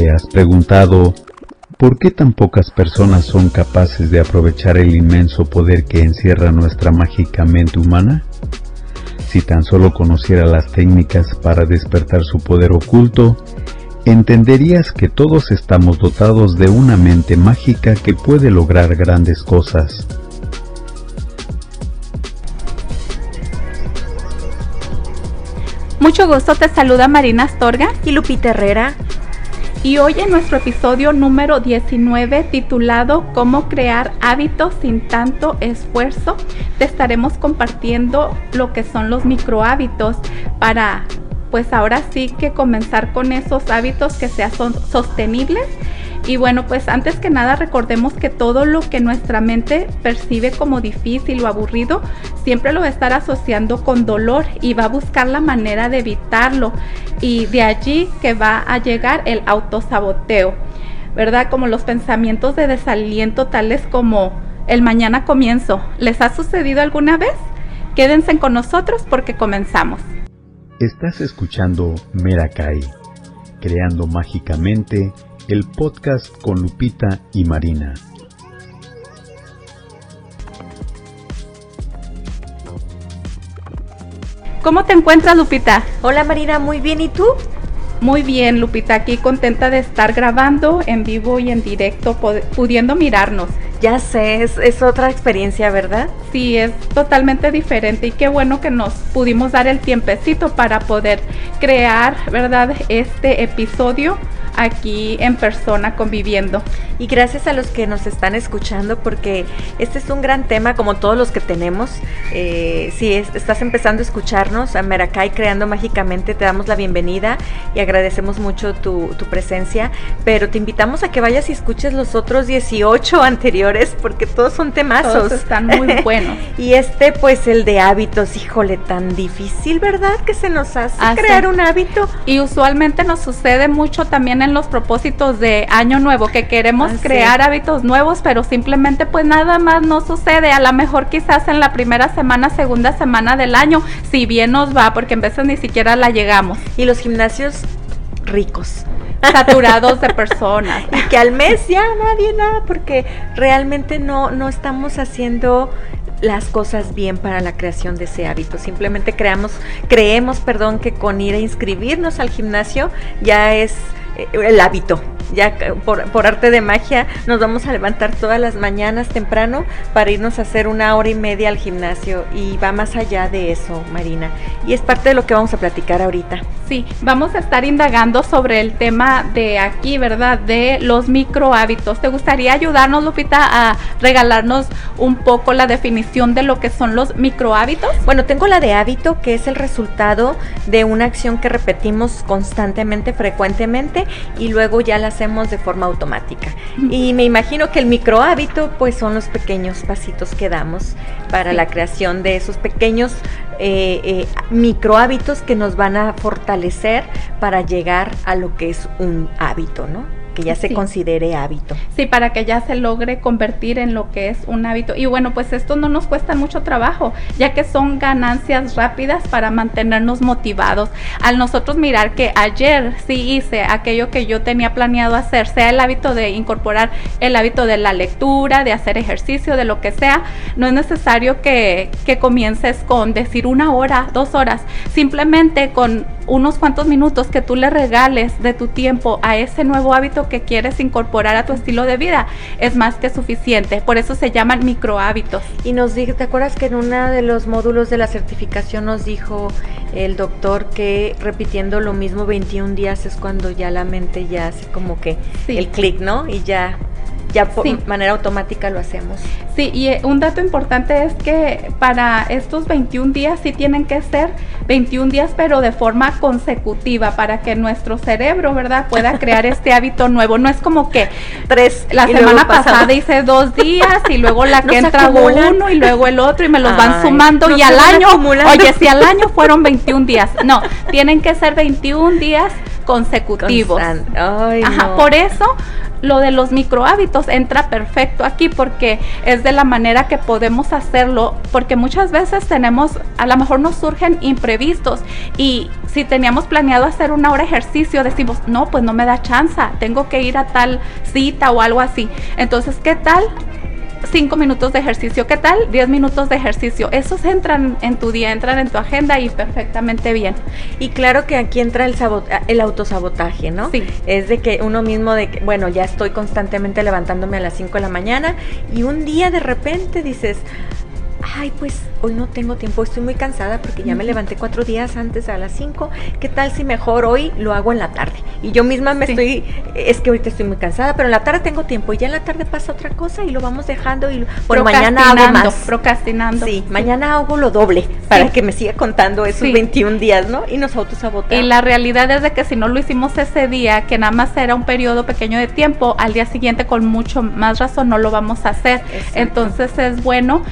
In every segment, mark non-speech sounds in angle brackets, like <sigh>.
¿Te has preguntado por qué tan pocas personas son capaces de aprovechar el inmenso poder que encierra nuestra mágica mente humana? Si tan solo conociera las técnicas para despertar su poder oculto, entenderías que todos estamos dotados de una mente mágica que puede lograr grandes cosas. Mucho gusto, te saluda Marina Astorga y Lupita Herrera. Y hoy en nuestro episodio número 19 titulado Cómo crear hábitos sin tanto esfuerzo, te estaremos compartiendo lo que son los micro hábitos para pues ahora sí que comenzar con esos hábitos que sean sostenibles. Y bueno, pues antes que nada recordemos que todo lo que nuestra mente percibe como difícil o aburrido, siempre lo va a estar asociando con dolor y va a buscar la manera de evitarlo. Y de allí que va a llegar el autosaboteo, ¿verdad? Como los pensamientos de desaliento tales como el mañana comienzo. ¿Les ha sucedido alguna vez? Quédense con nosotros porque comenzamos. Estás escuchando Merakai, creando mágicamente el podcast con Lupita y Marina. ¿Cómo te encuentras, Lupita? Hola, Marina, muy bien. ¿Y tú? Muy bien, Lupita, aquí contenta de estar grabando en vivo y en directo, pudiendo mirarnos. Ya sé, es, otra experiencia, ¿verdad? Sí, es totalmente diferente y qué bueno que nos pudimos dar el tiempecito para poder crear, ¿verdad? Este episodio aquí en persona conviviendo. Y gracias a los que nos están escuchando porque este es un gran tema como todos los que tenemos. Eh, si estás empezando a escucharnos a Meracay Creando Mágicamente, te damos la bienvenida y agradecemos mucho tu, tu presencia, pero te invitamos a que vayas y escuches los otros 18 <laughs> anteriores porque todos son temazos. Todos están muy <laughs> buenos. y este, pues el de hábitos, híjole, tan difícil, ¿verdad? Que se nos hace crear un hábito. Y usualmente nos sucede mucho también en los propósitos de año nuevo, que queremos crear hábitos nuevos, pero simplemente pues nada más no sucede. A lo mejor quizás en la primera semana, segunda semana del año, si bien nos va, porque en veces ni siquiera la llegamos. Y los gimnasios ricos saturados de <laughs> personas. y que al mes ya nadie nada, porque realmente no, no estamos haciendo las cosas bien para la creación de ese hábito. Simplemente creamos, creemos, perdón, que con ir a inscribirnos al gimnasio ya es el hábito. Ya por, por, arte de magia nos vamos a levantar todas las mañanas temprano para irnos a hacer una hora y media al gimnasio y va más allá de eso, Marina. Y es parte de lo que vamos a platicar ahorita. Sí, vamos a estar indagando sobre el tema de aquí, ¿verdad? De los micro hábitos. ¿Te gustaría ayudarnos, Lupita, a regalarnos un poco la definición de lo que son los micro hábitos? Bueno, tengo la de hábito, que es el resultado de una acción que repetimos constantemente, frecuentemente y luego ya la hacemos de forma automática. Y me imagino que el micro hábito pues son los pequeños pasitos que damos para la creación de esos pequeños eh, eh, micro hábitos que nos van a fortalecer para llegar a lo que es un hábito, ¿no? Que ya se considere hábito. Sí, para que ya se logre convertir en lo que es un hábito. Y bueno, pues esto no nos cuesta mucho trabajo, ya que son ganancias rápidas para mantenernos motivados. Al nosotros mirar que ayer sí hice aquello que yo tenía planeado hacer, sea el hábito de incorporar el hábito de la lectura, de hacer ejercicio, de lo que sea, no es necesario que, que comiences con decir una hora, dos horas, simplemente con unos cuantos minutos que tú le regales de tu tiempo a ese nuevo hábito que quieres incorporar a tu estilo de vida es más que suficiente. Por eso se llaman micro hábitos. Y nos dijo, ¿te acuerdas que en uno de los módulos de la certificación nos dijo el doctor que repitiendo lo mismo 21 días es cuando ya la mente ya hace como que el clic, ¿no? Y ya ya por manera automática lo hacemos. Sí, y eh, un dato importante es que para estos 21 días sí tienen que ser 21 días, pero de forma consecutiva para que nuestro cerebro, ¿verdad?, pueda crear <laughs> este hábito nuevo. No es como que tres, la semana pasada hice dos días y luego la <laughs> que entra uno y luego el otro y me los van sumando y al año, oye, si al año <laughs> fueron 21 días. No, tienen que ser 21 días consecutivos. Ajá, por eso lo de los micro hábitos entra perfecto aquí porque es de la manera que podemos hacerlo, porque muchas veces tenemos, a lo mejor nos surgen imprevistos y si teníamos planeado hacer una hora de ejercicio, decimos, no, pues no me da chance, tengo que ir a tal cita o algo así. Entonces, ¿qué tal? Cinco minutos de ejercicio, ¿qué tal? 10 minutos de ejercicio. Esos entran en tu día, entran en tu agenda y perfectamente bien. Y claro que aquí entra el, el autosabotaje, ¿no? Sí. Es de que uno mismo, de que, bueno, ya estoy constantemente levantándome a las 5 de la mañana y un día de repente dices, ay, pues hoy no tengo tiempo, estoy muy cansada porque ya me levanté cuatro días antes a las cinco. ¿Qué tal si mejor hoy lo hago en la tarde? Y yo misma me estoy, es que ahorita estoy muy cansada, pero en la tarde tengo tiempo y ya en la tarde pasa otra cosa y lo vamos dejando y bueno, mañana hago más. Procrastinando. Sí, mañana hago lo doble para que me siga contando esos 21 días, ¿no? Y nos autosabotamos. Y la realidad es de que si no lo hicimos ese día, que nada más era un periodo pequeño de tiempo, al día siguiente con mucho más razón no lo vamos a hacer. Entonces es bueno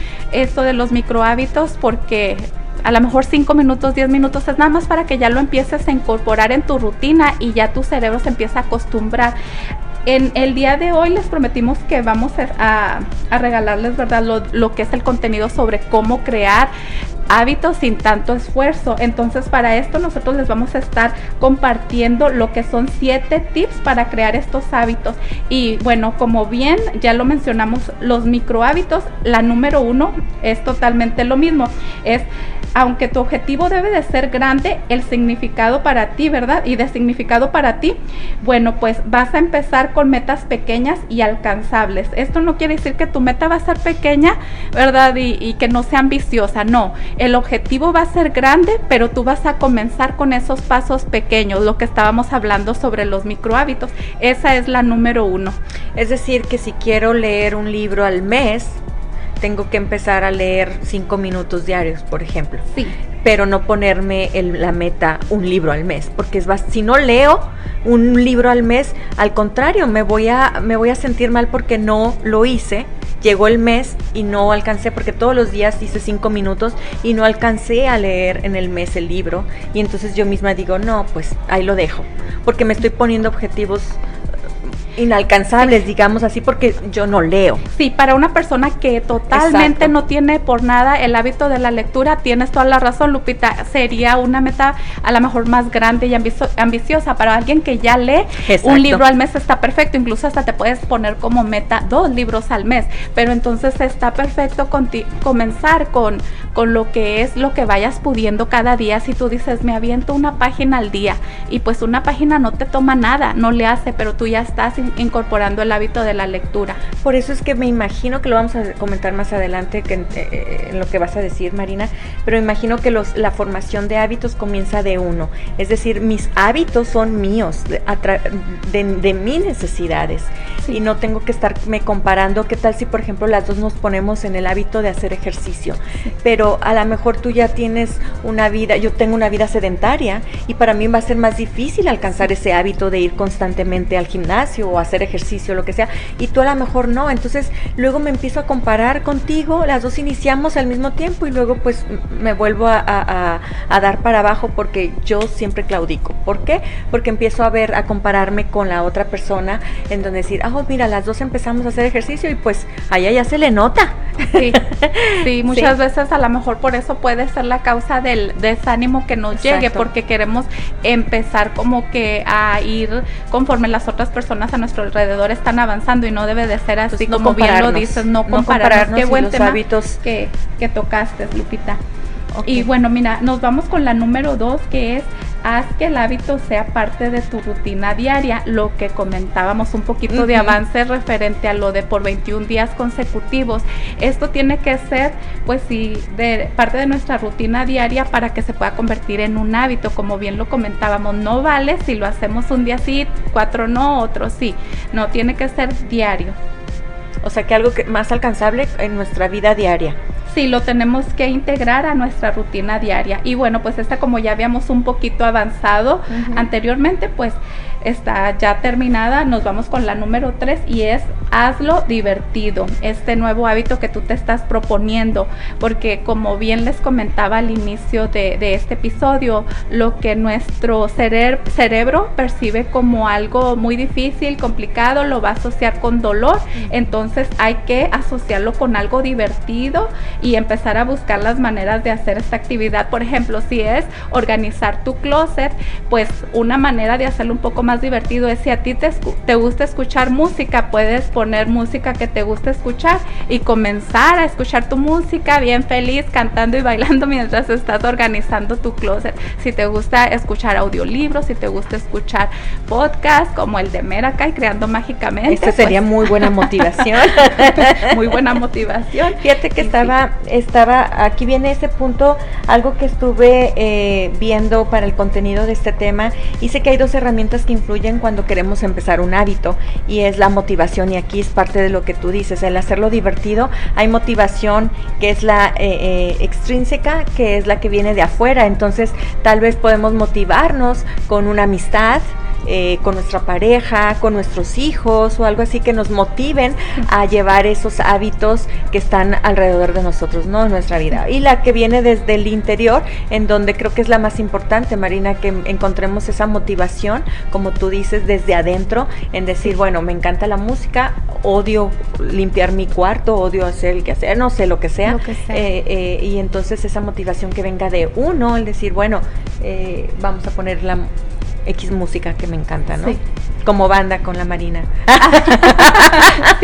de los micro hábitos porque a lo mejor 5 minutos, 10 minutos es nada más para que ya lo empieces a incorporar en tu rutina y ya tu cerebro se empieza a acostumbrar. En el día de hoy les prometimos que vamos a, regalarles, ¿verdad? Lo, lo, que es el contenido sobre cómo crear hábitos sin tanto esfuerzo. Entonces para esto nosotros les vamos a estar compartiendo lo que son siete tips para crear estos hábitos. Y bueno, como bien ya lo mencionamos, los micro hábitos, la número uno es totalmente lo mismo. Es aunque tu objetivo debe de ser grande, el significado para ti, ¿verdad? Y de significado para ti, bueno, pues vas a empezar con metas pequeñas y alcanzables. Esto no quiere decir que tu meta va a ser pequeña, ¿verdad? Y, que no sea ambiciosa, no. El objetivo va a ser grande, pero tú vas a comenzar con esos pasos pequeños, lo que estábamos hablando sobre los micro hábitos. Esa es la número uno. Es decir, que si quiero leer un libro al mes, tengo que empezar a leer cinco minutos diarios, por ejemplo. Sí. Pero no ponerme la meta un libro al mes, porque es si no leo un libro al mes, al contrario, me voy a me voy a sentir mal porque no lo hice. Llegó el mes y no alcancé porque todos los días hice cinco minutos y no alcancé a leer en el mes el libro y entonces yo misma digo no pues ahí lo dejo porque me estoy poniendo objetivos inalcanzables, digamos así, porque yo no leo. Sí, para una persona que totalmente no tiene por nada el hábito de la lectura, tienes toda la razón, Lupita, sería una meta a lo mejor más grande y ambiciosa. Para alguien que ya lee, un libro al mes está perfecto, incluso hasta te puedes poner como meta dos libros al mes, pero entonces está perfecto comenzar con, con lo que es lo que vayas pudiendo cada día. Si tú dices, me aviento una página al día y pues una página no te toma nada, no le hace, pero tú ya estás incorporando el hábito de la lectura. Por eso es que me imagino que lo vamos a comentar más adelante que eh, en, lo que vas a decir, Marina, pero imagino que los, la formación de hábitos comienza de uno. Es decir, mis hábitos son míos, de, de, mis necesidades. Y no tengo que estarme comparando qué tal si, por ejemplo, las dos nos ponemos en el hábito de hacer ejercicio. Pero a lo mejor tú ya tienes una vida, yo tengo una vida sedentaria y para mí va a ser más difícil alcanzar ese hábito de ir constantemente al gimnasio o hacer ejercicio, lo que sea, y tú a lo mejor no. Entonces luego me empiezo a comparar contigo, las dos iniciamos al mismo tiempo y luego pues me vuelvo a, dar para abajo porque yo siempre claudico. ¿Por qué? Porque empiezo a ver, a compararme con la otra persona en donde decir, ah, mira, las dos empezamos a hacer ejercicio y pues allá ya se le nota. Sí, <laughs> sí muchas veces a lo mejor por eso puede ser la causa del desánimo que nos llegue, porque queremos empezar como que a ir conforme las otras personas a nuestro alrededor están avanzando y no debe de ser así pues como bien lo dices, no, compararnos. Qué buen tema hábitos. Que, que tocaste, Lupita. Y bueno, mira, nos vamos con la número dos, que es haz que el hábito sea parte de tu rutina diaria, lo que comentábamos un poquito de avance referente a lo de por 21 días consecutivos. Esto tiene que ser, pues sí, de parte de nuestra rutina diaria para que se pueda convertir en un hábito, como bien lo comentábamos, no vale si lo hacemos un día sí, cuatro no, otro sí, no, tiene que ser diario. O sea que algo que más alcanzable en nuestra vida diaria sí lo tenemos que integrar a nuestra rutina diaria. Y bueno, pues esta como ya habíamos un poquito avanzado anteriormente, pues está ya terminada. Nos vamos con la número 3 y es hazlo divertido. Este nuevo hábito que tú te estás proponiendo. Porque como bien les comentaba al inicio de, de este episodio, lo que nuestro cerebro percibe como algo muy difícil, complicado, lo va a asociar con dolor. Entonces hay que asociarlo con algo divertido y empezar a buscar las maneras de hacer esta actividad. Por ejemplo, si es organizar tu closet, pues una manera de hacerlo un poco más divertido es si a ti te, te gusta escuchar música, puedes poner música que te gusta escuchar y comenzar a escuchar tu música bien feliz, cantando y bailando <laughs> mientras estás organizando tu closet. Si te gusta escuchar audiolibros, si te gusta escuchar podcast como el de Merakai, Creando Mágicamente. Esta sería pues muy buena motivación. <laughs> muy buena motivación. Fíjate que estaba, estaba, aquí viene ese punto, algo que estuve eh, viendo para el contenido de este tema. Sé que hay dos herramientas que influyen cuando queremos empezar un hábito y es la motivación y aquí es parte de lo que tú dices, el hacerlo divertido. Hay motivación que es la eh, eh, extrínseca, que es la que viene de afuera. Entonces tal vez podemos motivarnos con una amistad eh, con nuestra pareja, con nuestros hijos o algo así que nos motiven a llevar esos hábitos que están alrededor de nosotros, ¿no? En nuestra vida. Y la que viene desde el interior, en donde creo que es la más importante, Marina, que encontremos esa motivación, como tú dices, desde adentro, en decir, bueno, me encanta la música, odio limpiar mi cuarto, odio hacer el que hacer, no sé lo que sea. Eh, eh, y entonces esa motivación que venga de uno, el decir, bueno, vamos a poner la X música que me encanta, ¿no? Sí. Como banda con la Marina. <laughs>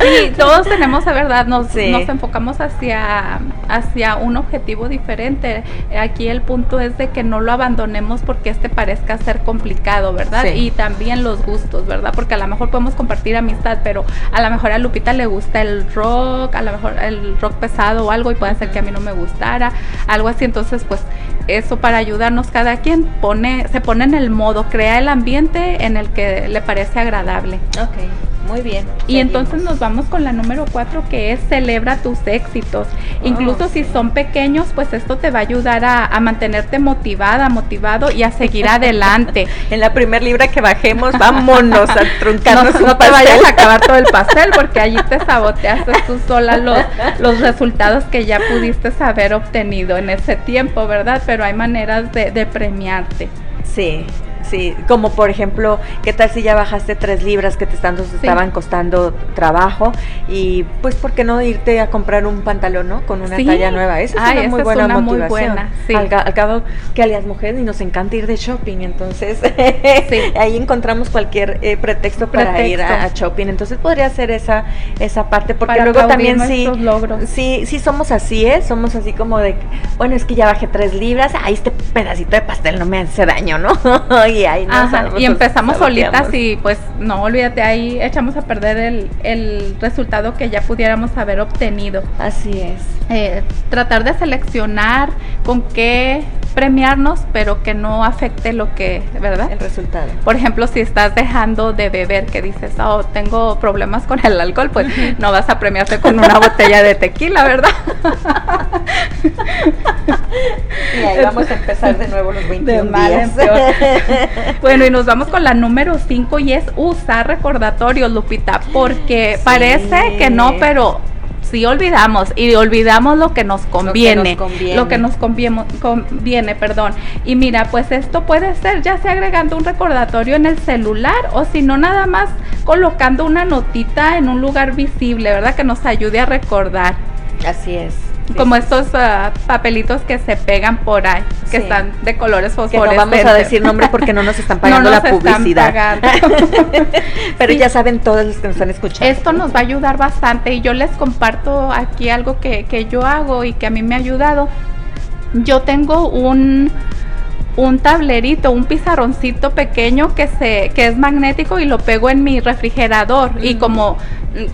sí. todos tenemos, la verdad, nos, nos enfocamos hacia, hacia un objetivo diferente. Aquí el punto es de que no lo abandonemos porque este parezca ser complicado, ¿verdad? Y también los gustos, ¿verdad? Porque a lo mejor podemos compartir amistad, pero a lo mejor a Lupita le gusta el rock, a lo mejor el rock pesado o algo y puede ser que a mí no me gustara, algo así. Entonces, pues eso para ayudarnos cada quien pone se pone en el modo, crea el ambiente en el que le parece agradable. Ok. Muy bien. Y entonces nos vamos con la número cuatro que es celebra tus éxitos. Oh, Incluso si son pequeños, pues esto te va a ayudar a, mantenerte motivada, motivado y a seguir adelante. <laughs> en la primer libra que bajemos, vámonos a <laughs> truncarnos. No, te vayas a acabar todo el pastel porque allí te saboteaste tú sola los, <laughs> los resultados que ya pudiste haber obtenido en ese tiempo, ¿verdad? Pero hay maneras de, de premiarte. Sí, Sí, como por ejemplo, ¿qué tal si ya bajaste tres libras que te están, estaban costando trabajo? Y pues, ¿por qué no irte a comprar un pantalón, ¿no? Con una talla nueva. Esa es una muy buena motivación. al, cabo, que alias mujeres y nos encanta ir de shopping, entonces <laughs> ahí encontramos cualquier eh, pretexto para ir a, shopping. Entonces podría ser esa esa parte, porque luego también sí, sí, sí somos así, ¿eh? Somos así como de, bueno, es que ya bajé tres libras, ahí este pedacito de pastel no me hace daño, ¿no? <laughs> y empezamos solitas y pues no, olvídate, ahí echamos a perder el, el resultado que ya pudiéramos haber obtenido. Así es. Eh, tratar de seleccionar con qué premiarnos, pero que no afecte lo que, ¿verdad? El resultado. Por ejemplo, si estás dejando de beber, que dices, oh, tengo problemas con el alcohol, pues no vas a premiarte con una botella de tequila, ¿verdad? y ahí vamos a empezar de nuevo los 21 días. <laughs> bueno, y nos vamos con la número 5 y es usar recordatorios, Lupita, porque parece que no, pero sí olvidamos y olvidamos lo que nos conviene, lo que nos conviene, conviene, perdón. Y mira, pues esto puede ser ya sea agregando un recordatorio en el celular o si no nada más colocando una notita en un lugar visible, ¿verdad? Que nos ayude a recordar. Así es como estos ah, papelitos que se pegan por ahí, que están de colores fosforescentes. Que no vamos a decir nombres porque no nos están <laughs> pagando la publicidad. <laughs> Pero ya saben todos los que nos están escuchando. Esto nos va a ayudar bastante y yo les comparto aquí algo que, que yo hago y que a mí me ha ayudado. Yo tengo un un tablerito, un pizarroncito pequeño que se que es magnético y lo pego en mi refrigerador y como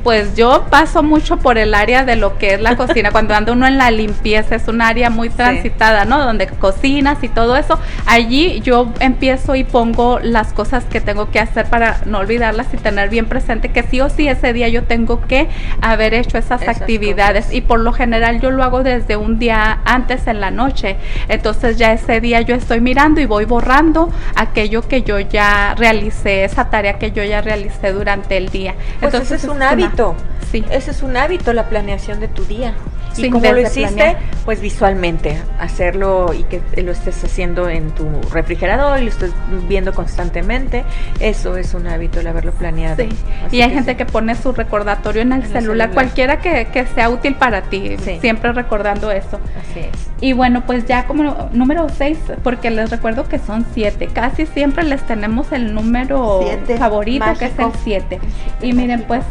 Pues yo paso mucho por el área de lo que es la cocina. <laughs> Cuando anda uno en la limpieza, es un área muy transitada, ¿no? Donde cocinas y todo eso. Allí yo empiezo y pongo las cosas que tengo que hacer para no olvidarlas y tener bien presente que sí o sí ese día yo tengo que haber hecho esas, actividades. Y por lo general yo lo hago desde un día antes en la noche. Entonces ya ese día yo estoy mirando y voy borrando aquello que yo ya realicé, esa tarea que yo ya realicé durante el día. Pues Entonces es un hábito. Sí. Ese es un hábito, la planeación de tu día. y como lo hiciste, pues visualmente, hacerlo y que lo estés haciendo en tu refrigerador y lo estés viendo constantemente, eso es un hábito el haberlo planeado. Sí. y hay gente que pone su recordatorio en el, celular, cualquiera que, sea útil para ti, siempre recordando eso. Así es. Y bueno, pues ya como número 6, porque les recuerdo que son 7, casi siempre les tenemos el número favorito, que es el 7. Y miren, pues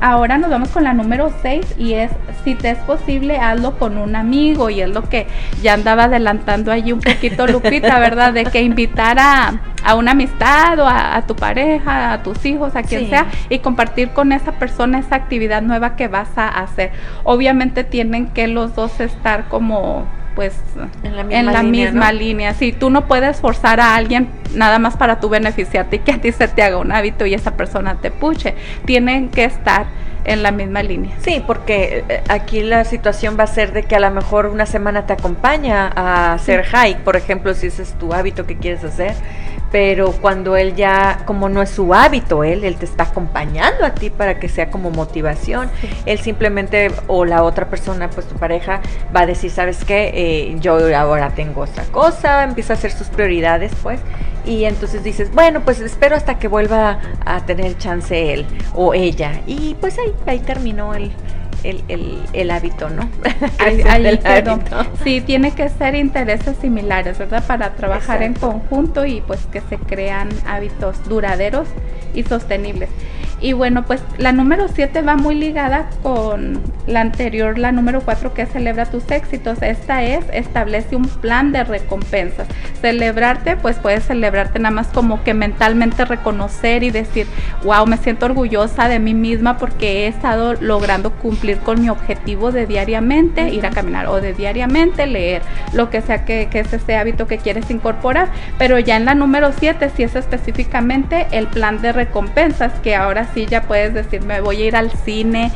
ahora nos vamos con la número 6 y es si te es posible hazlo con un amigo y es lo que ya andaba adelantando allí un poquito Lupita, ¿verdad? De que invitar a, una amistad o a, tu pareja, a tus hijos, a quien sea y compartir con esa persona esa actividad nueva que vas a hacer. Obviamente tienen que los dos estar como pues en la misma, línea, Si tú no puedes forzar a alguien nada más para tu beneficiarte y que a ti se te haga un hábito y esa persona te puche, tienen que estar en la misma línea. Sí, porque eh, aquí la situación va a ser de que a lo mejor una semana te acompaña a hacer hike, por ejemplo, si ese es tu hábito que quieres hacer, pero cuando él ya, como no es su hábito, él, él te está acompañando a ti para que sea como motivación, él simplemente, o la otra persona, pues tu pareja, va a decir, ¿sabes qué? Eh, yo ahora tengo otra cosa, empieza a hacer sus prioridades, pues, y entonces dices, bueno, pues espero hasta que vuelva a tener chance él o ella, y pues ahí, ahí terminó el el, el, el hábito, ¿no? <laughs> ahí, Sí, tiene que ser intereses similares, ¿verdad? Para trabajar en conjunto y pues que se crean hábitos duraderos y sostenibles. Y bueno, pues la número 7 va muy ligada con la anterior, la número 4 que es celebra tus éxitos. Esta es establece un plan de recompensas. Celebrarte, pues puedes celebrarte nada más como que mentalmente reconocer y decir, wow, me siento orgullosa de mí misma porque he estado logrando cumplir con mi objetivo de diariamente ir a caminar o de diariamente leer, lo que sea que, que es ese hábito que quieres incorporar. Pero ya en la número 7 si es específicamente el plan de recompensas que ahora sí ya puedes decir, me voy a ir al cine,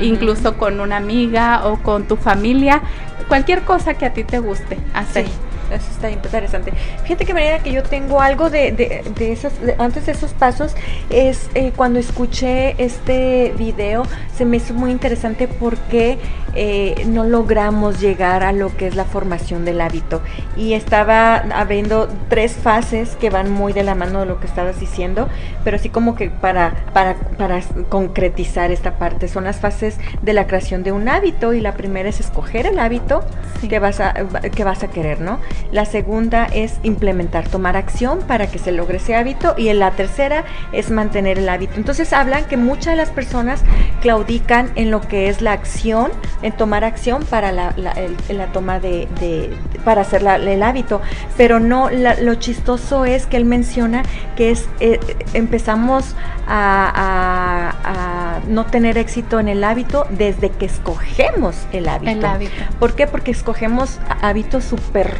incluso con una amiga o con tu familia, cualquier cosa que a ti te guste hacer. Eso está interesante. Fíjate que manera que yo tengo algo de, de, de esas, antes de esos pasos, es eh, cuando escuché este video, se me hizo muy interesante porque eh, no logramos llegar a lo que es la formación del hábito. Y estaba habiendo tres fases que van muy de la mano de lo que estabas diciendo, pero así como que para, para, para concretizar esta parte, son las fases de la creación de un hábito y la primera es escoger el hábito que, vas a, que vas a querer, ¿no? La segunda es implementar, tomar acción para que se logre ese hábito. Y en la tercera es mantener el hábito. Entonces hablan que muchas de las personas claudican en lo que es la acción, en tomar acción para la, toma de, para hacer el hábito. Pero no, lo chistoso es que él menciona que es eh, empezamos a, no tener éxito en el hábito desde que escogemos el hábito. El hábito. ¿Por qué? Porque escogemos hábitos súper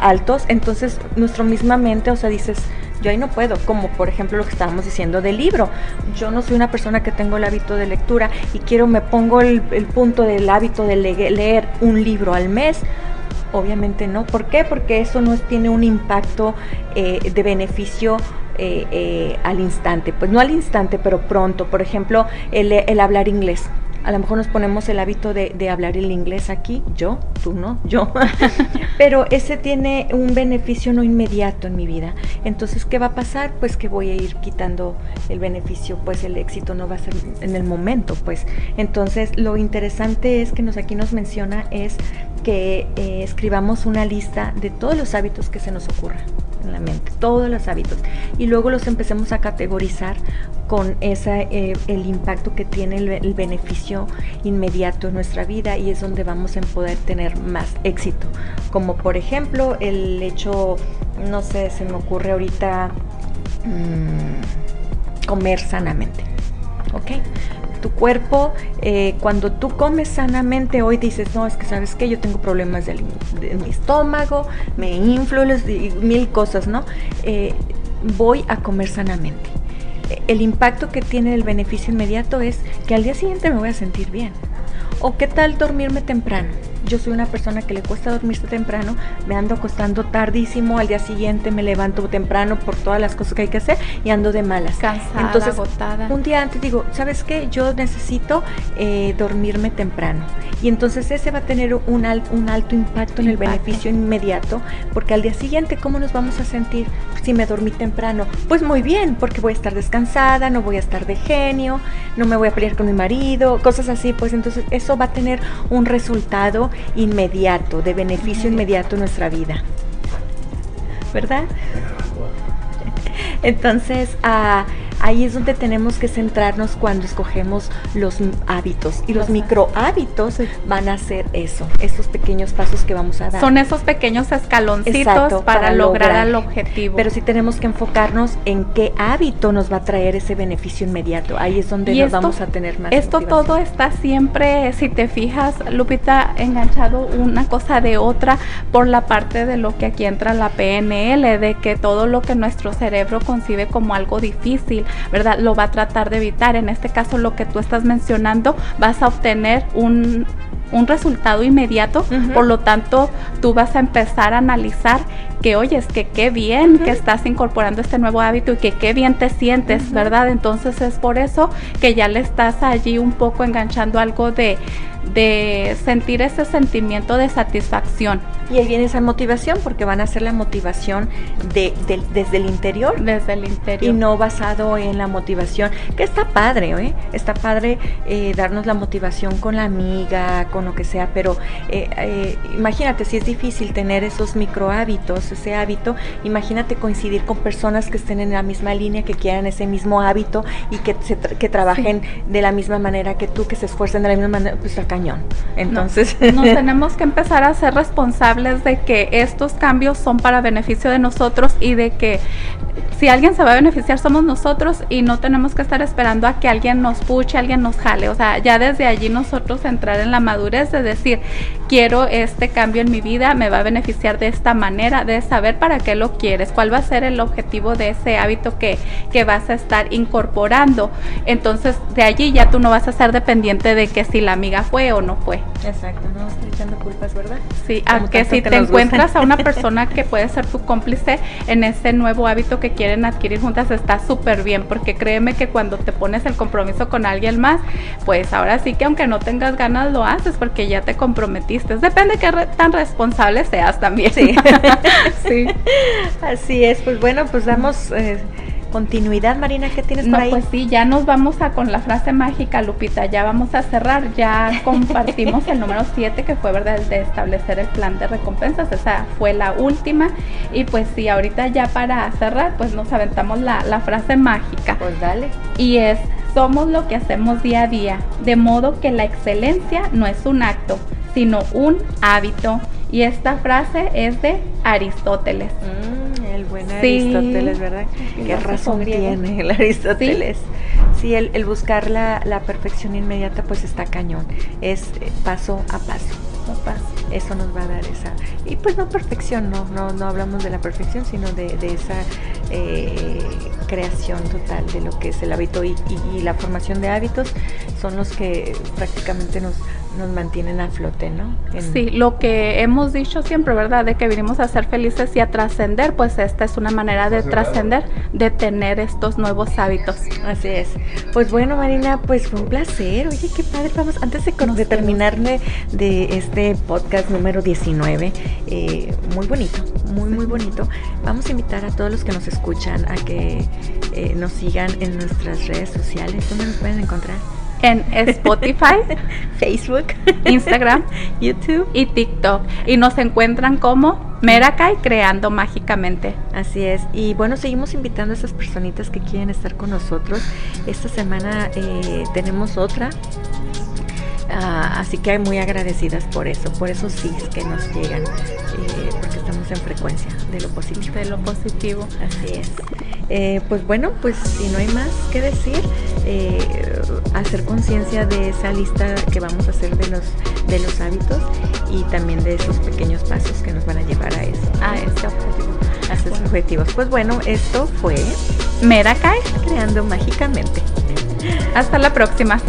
altos, entonces nuestra misma mente, o sea, dices, yo ahí no puedo, como por ejemplo lo que estábamos diciendo del libro. Yo no soy una persona que tengo el hábito de lectura y quiero, me pongo el, punto del hábito de leer un libro al mes. Obviamente no. ¿Por qué? Porque eso no tiene un impacto eh, de beneficio eh, eh, al instante. Pues no al instante, pero pronto. Por ejemplo, el, el hablar inglés a lo mejor nos ponemos el hábito de, hablar el inglés aquí, yo, tú no, yo, <laughs> pero ese tiene un beneficio no inmediato en mi vida. Entonces, ¿qué va a pasar? Pues que voy a ir quitando el beneficio, pues el éxito no va a ser en el momento, pues. Entonces, lo interesante es que nos aquí nos menciona es que eh, escribamos una lista de todos los hábitos que se nos ocurran en la mente, todos los hábitos, y luego los empecemos a categorizar con esa, eh, el impacto que tiene el, beneficio inmediato en nuestra vida y es donde vamos a poder tener más éxito. Como por ejemplo el hecho, no sé, se me ocurre ahorita mm, comer sanamente. ¿Ok? Cuerpo, eh, cuando tú comes sanamente, hoy dices, no, es que sabes que yo tengo problemas de, mi estómago, me inflo, mil cosas, ¿no? Eh, voy a comer sanamente. El impacto que tiene el beneficio inmediato es que al día siguiente me voy a sentir bien. ¿O qué tal dormirme temprano? Yo soy una persona que le cuesta dormirse temprano, me ando acostando tardísimo, al día siguiente me levanto temprano por todas las cosas que hay que hacer y ando de malas. Cansada, Entonces, agotada. Un día antes digo, ¿sabes qué? Yo necesito eh, dormirme temprano. Y entonces ese va a tener un, un alto impacto en el beneficio inmediato, porque al día siguiente, ¿cómo nos vamos a sentir si me dormí temprano? Pues muy bien, porque voy a estar descansada, no voy a estar de genio, no me voy a pelear con mi marido, cosas así, pues entonces eso va a tener un resultado inmediato, de beneficio inmediato en nuestra vida. ¿Verdad? Entonces, a ahí es donde tenemos que centrarnos cuando escogemos los hábitos. Y los micro hábitos van a ser eso, esos pequeños pasos que vamos a dar. Son esos pequeños escaloncitos para, lograr, el objetivo. Pero sí tenemos que enfocarnos en qué hábito nos va a traer ese beneficio inmediato. Ahí es donde nos vamos a tener más. Esto todo está siempre, si te fijas, Lupita, enganchado una cosa de otra por la parte de lo que aquí entra la PNL, de que todo lo que nuestro cerebro concibe como algo difícil, ¿verdad? Lo va a tratar de evitar. En este caso, lo que tú estás mencionando, vas a obtener un, resultado inmediato, por lo tanto tú vas a empezar a analizar que oyes que qué bien que estás incorporando este nuevo hábito y que qué bien te sientes, ¿verdad? Entonces es por eso que ya le estás allí un poco enganchando algo de, de sentir ese sentimiento de satisfacción. Y ahí viene esa motivación, porque van a ser la motivación de, desde el interior. Desde el interior. Y no basado en la motivación, que está padre, ¿eh? Está padre eh, darnos la motivación con la amiga, con lo que sea, pero eh, eh, imagínate, si es difícil tener esos micro hábitos, ese hábito, imagínate coincidir con personas que estén en la misma línea, que quieran ese mismo hábito y que, se que trabajen de la misma manera que tú, que se esfuercen de la misma manera, pues acá entonces, <laughs> nos <laughs> tenemos que empezar a ser responsables de que estos cambios son para beneficio de nosotros y de que si alguien se va a beneficiar somos nosotros y no tenemos que estar esperando a que alguien nos puche, alguien nos jale. O sea, ya desde allí nosotros entrar en la madurez de decir, quiero este cambio en mi vida, me va a beneficiar de esta manera, de saber para qué lo quieres, cuál va a ser el objetivo de ese hábito que, que vas a estar incorporando. Entonces, de allí ya tú no vas a ser dependiente de que si la amiga fue o no fue. Exacto, no estoy echando culpas, ¿verdad? Sí, aunque si te encuentras a una <laughs> persona que puede ser tu cómplice en ese nuevo hábito que quieren adquirir juntas, está súper bien, porque créeme que cuando te pones el compromiso con alguien más, pues ahora sí que aunque no tengas ganas lo haces porque ya te comprometiste. Depende de qué tan responsable seas también. Sí. <laughs> sí. Así es, pues bueno, pues damos... Eh, continuidad, Marina, ¿qué tienes por ahí? Pues sí, ya nos vamos a con la frase mágica, Lupita, ya vamos a cerrar, ya <laughs> compartimos el número 7 que fue verdad el de establecer el plan de recompensas, esa fue la última y pues sí, ahorita ya para cerrar, pues nos aventamos la, la frase mágica. Pues dale. Y es, somos lo que hacemos día a día, de modo que la excelencia no es un acto, sino un hábito. Y esta frase es de Aristóteles. Mm, el buen Aristóteles, ¿verdad? Qué razón tiene el Aristóteles. Sí, el, buscar la, la, perfección inmediata pues está cañón. Es eh, paso a paso. Eso nos va a dar esa. Y pues no perfección, no, no, no hablamos de la perfección, sino de, de esa eh, creación total de lo que es el hábito y, y la formación de hábitos son los que prácticamente nos nos mantienen a flote, ¿no? Sí, lo que hemos dicho siempre, ¿verdad? De que vinimos a ser felices y a trascender, pues esta es una manera de trascender, de tener estos nuevos hábitos. Así es. Pues bueno, Marina, pues fue un placer. Oye, qué padre. Vamos, antes de, de terminarme de este podcast número 19, eh, muy bonito, muy, muy bonito. Vamos a invitar a todos los que nos escuchan a que eh, nos sigan en nuestras redes sociales. ¿Dónde nos pueden encontrar? En Spotify, <laughs> Facebook, Instagram, <laughs> YouTube y TikTok. Y nos encuentran como Merakai Creando Mágicamente. Así es. Y bueno, seguimos invitando a esas personitas que quieren estar con nosotros. Esta semana eh, tenemos otra Ah, así que muy agradecidas por eso, por esos sí que nos llegan, eh, porque estamos en frecuencia de lo positivo. De lo positivo. Así es. Eh, pues bueno, pues si no hay más que decir, eh, hacer conciencia de esa lista que vamos a hacer de los, de los hábitos y también de esos pequeños pasos que nos van a llevar a eso. A este objetivo. A esos objetivos. Pues bueno, esto fue Merakai Creando Mágicamente. Hasta la próxima.